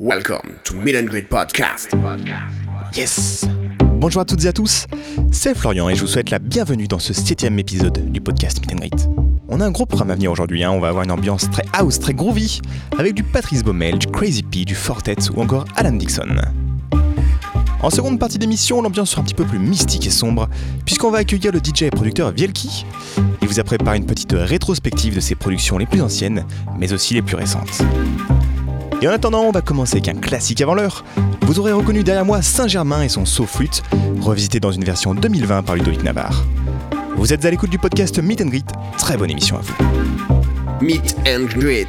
Welcome to Meet and Greet Podcast. Yes Bonjour à toutes et à tous, c'est Florian et je vous souhaite la bienvenue dans ce septième épisode du podcast Meet and Greet. On a un gros programme à venir aujourd'hui, hein. on va avoir une ambiance très house, très groovy, avec du Patrice Baumel, du Crazy P, du Fortet ou encore Alan Dixon. En seconde partie d'émission, l'ambiance sera un petit peu plus mystique et sombre, puisqu'on va accueillir le DJ et producteur Vielki. Il vous a préparé une petite rétrospective de ses productions les plus anciennes, mais aussi les plus récentes. Et en attendant, on va commencer avec un classique avant l'heure. Vous aurez reconnu derrière moi Saint-Germain et son saut flûte, revisité dans une version 2020 par Ludovic Navarre. Vous êtes à l'écoute du podcast Meet and Greet, très bonne émission à vous. Meet and Greet.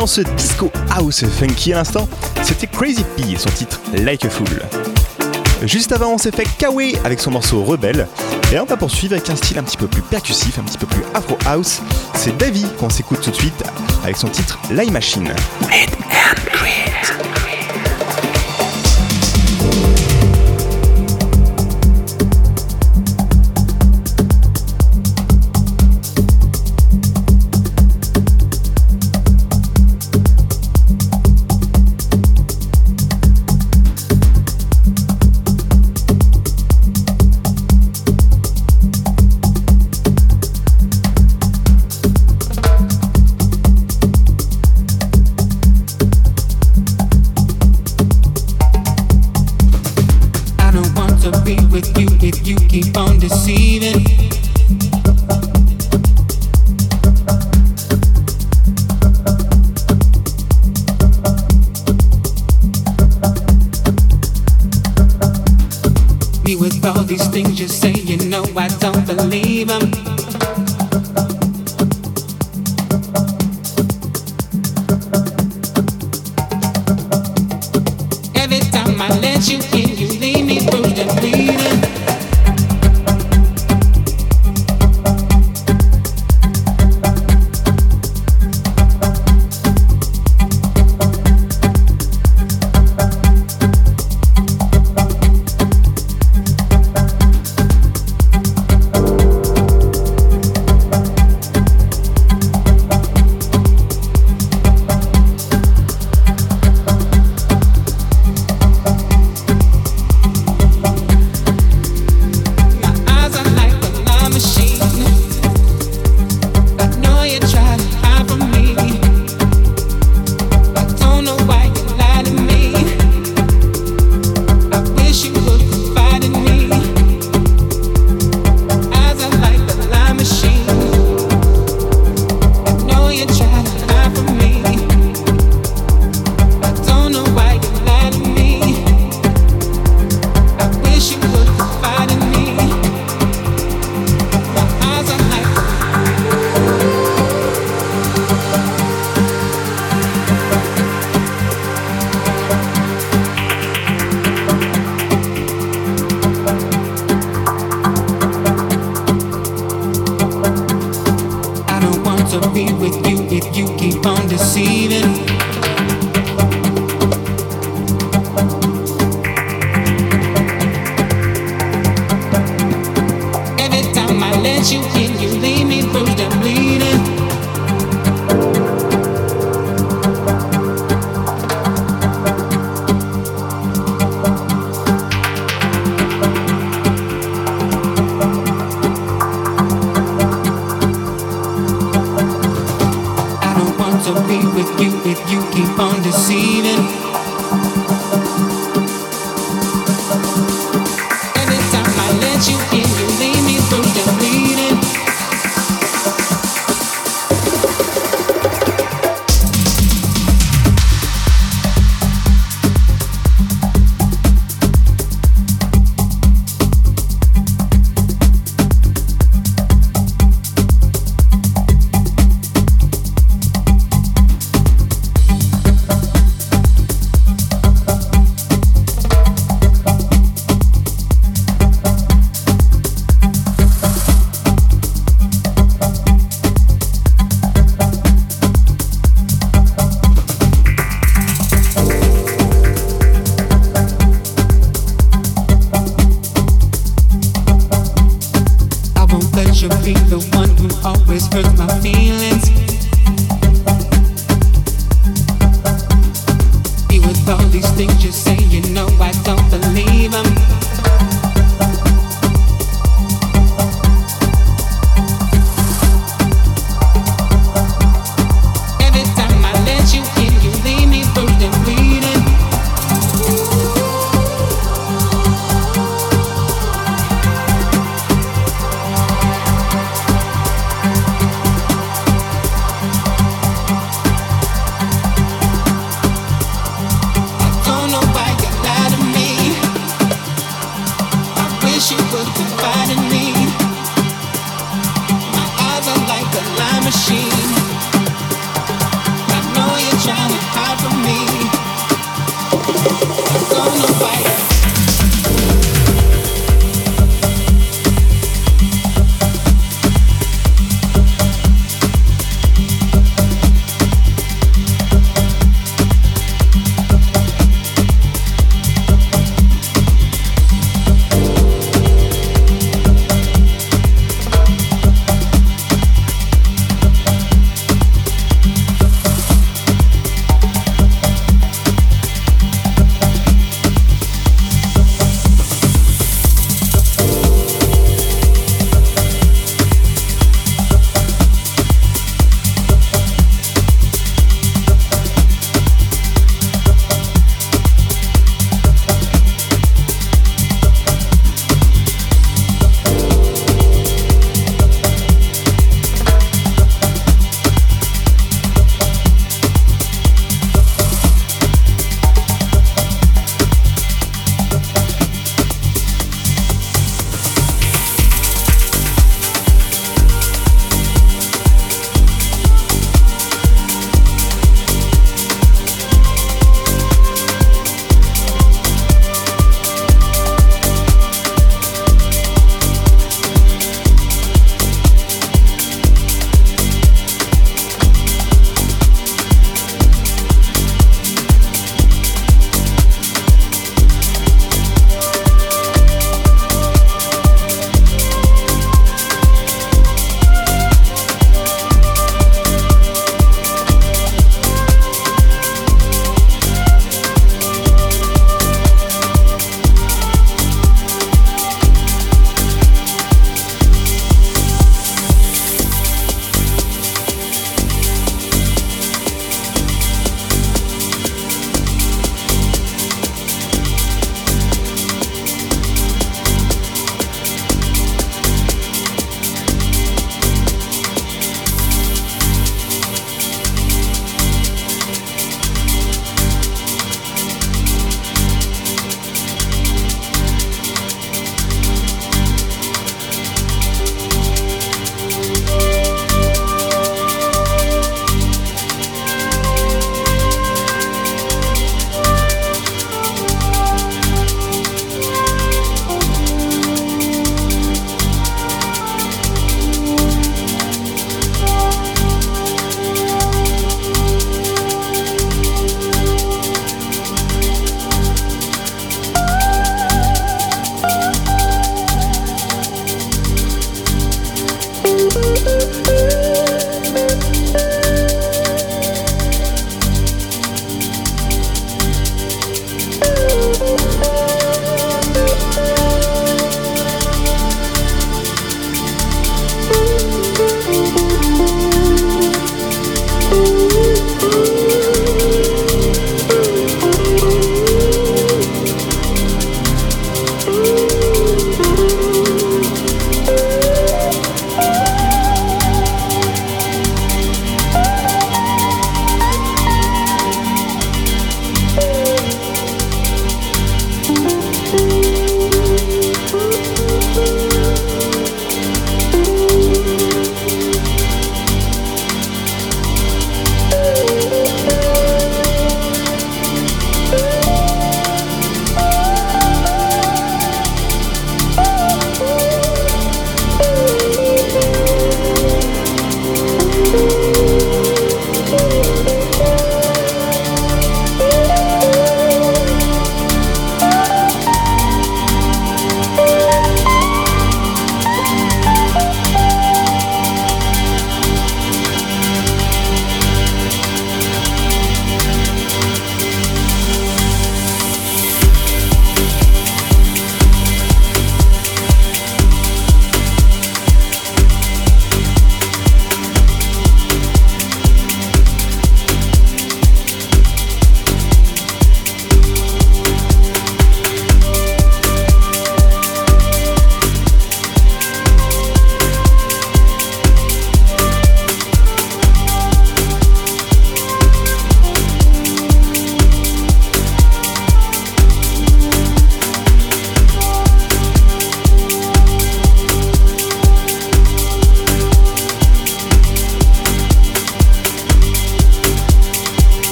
Dans ce disco house funky à l'instant, c'était Crazy P, son titre Like a Fool. Juste avant, on s'est fait Kawe avec son morceau Rebelle. Et on va poursuivre avec un style un petit peu plus percussif, un petit peu plus afro house. C'est Davy qu'on s'écoute tout de suite avec son titre Lie Machine.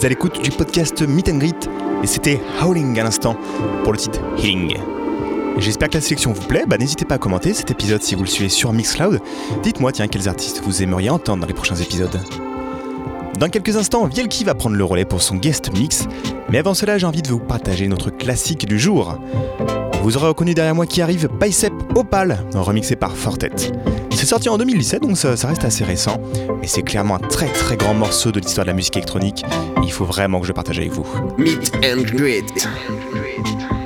Êtes à l'écoute du podcast Meet and Greet et c'était Howling à l'instant pour le titre Healing. J'espère que la sélection vous plaît, bah, n'hésitez pas à commenter cet épisode si vous le suivez sur Mixcloud. Dites-moi tiens quels artistes vous aimeriez entendre dans les prochains épisodes. Dans quelques instants, Vielki va prendre le relais pour son guest mix, mais avant cela j'ai envie de vous partager notre classique du jour. Vous aurez reconnu derrière moi qui arrive Bicep Opal, remixé par Fortet. C'est sorti en 2017 donc ça, ça reste assez récent, mais c'est clairement un très très grand morceau de l'histoire de la musique électronique il faut vraiment que je partage avec vous. Meet and.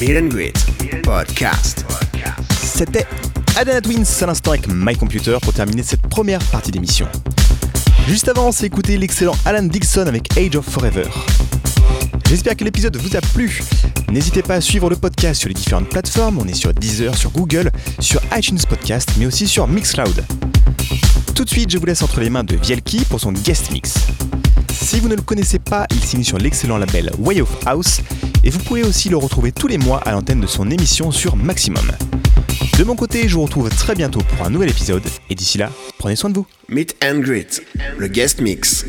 Meet and Greet Podcast. C'était Adana Twins à l'instant avec My Computer pour terminer cette première partie d'émission. Juste avant, on s'est l'excellent Alan Dixon avec Age of Forever. J'espère que l'épisode vous a plu. N'hésitez pas à suivre le podcast sur les différentes plateformes. On est sur Deezer, sur Google, sur iTunes Podcast, mais aussi sur Mixcloud. Tout de suite, je vous laisse entre les mains de Vielki pour son guest mix. Si vous ne le connaissez pas, il signe sur l'excellent label Way of House et vous pouvez aussi le retrouver tous les mois à l'antenne de son émission sur Maximum. De mon côté, je vous retrouve très bientôt pour un nouvel épisode et d'ici là, prenez soin de vous. Meet and Greet, le guest mix.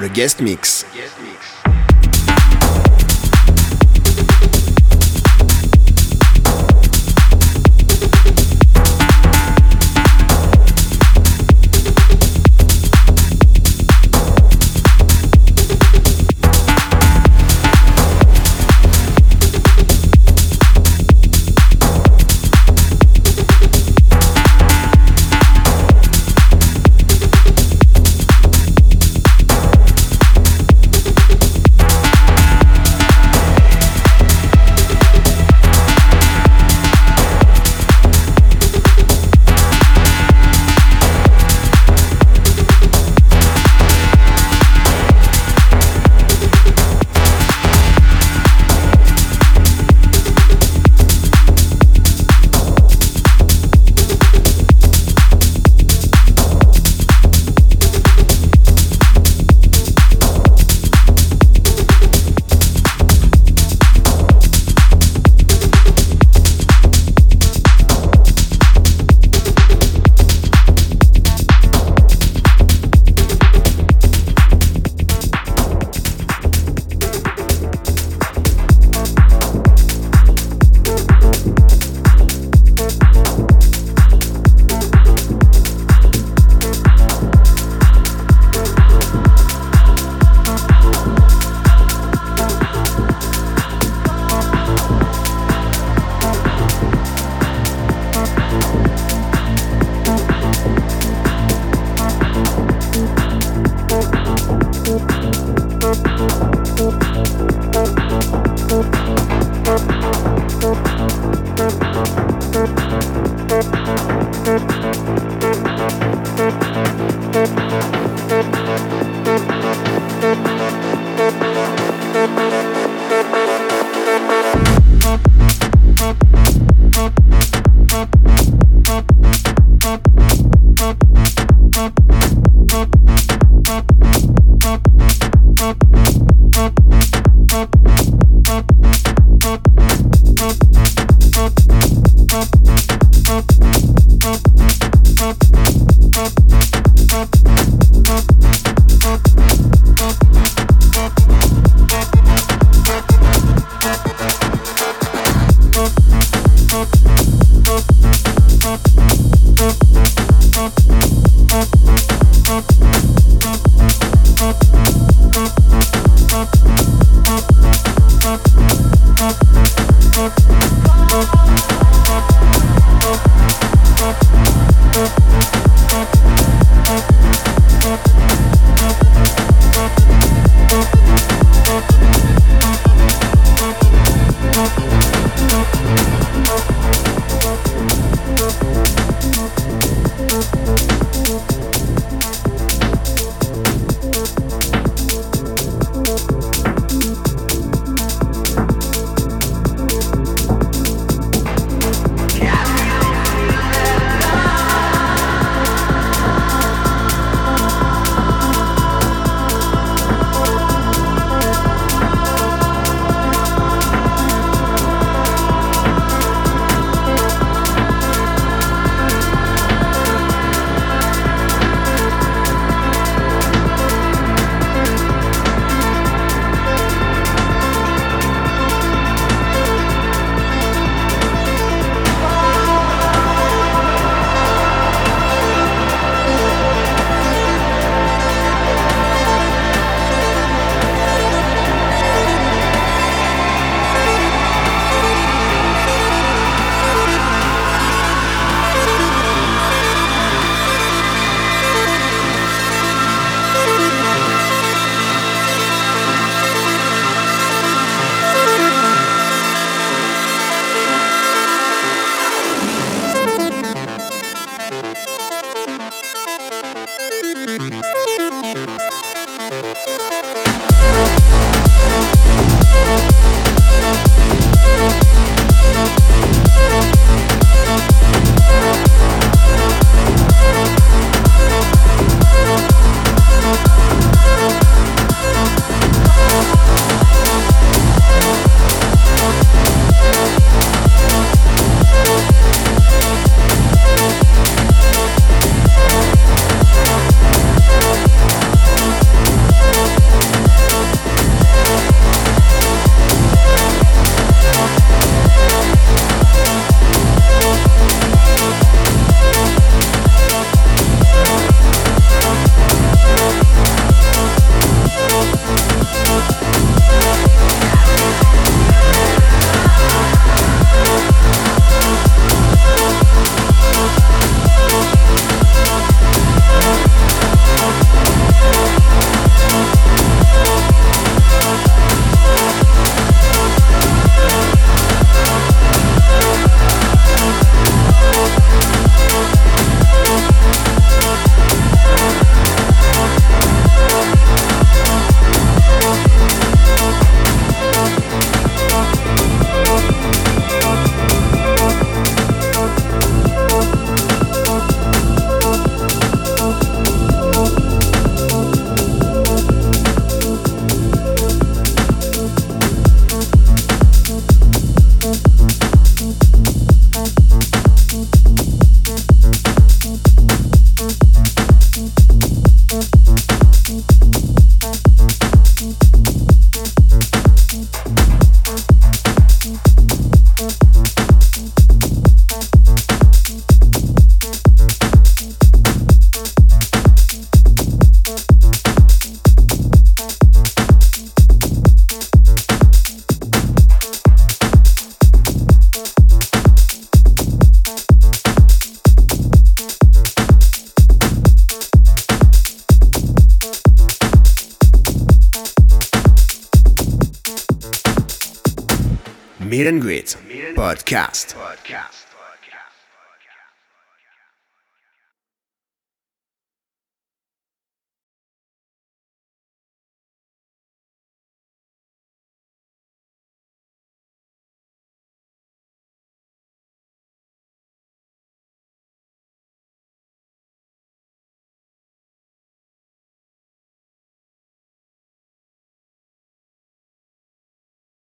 Le guest mix.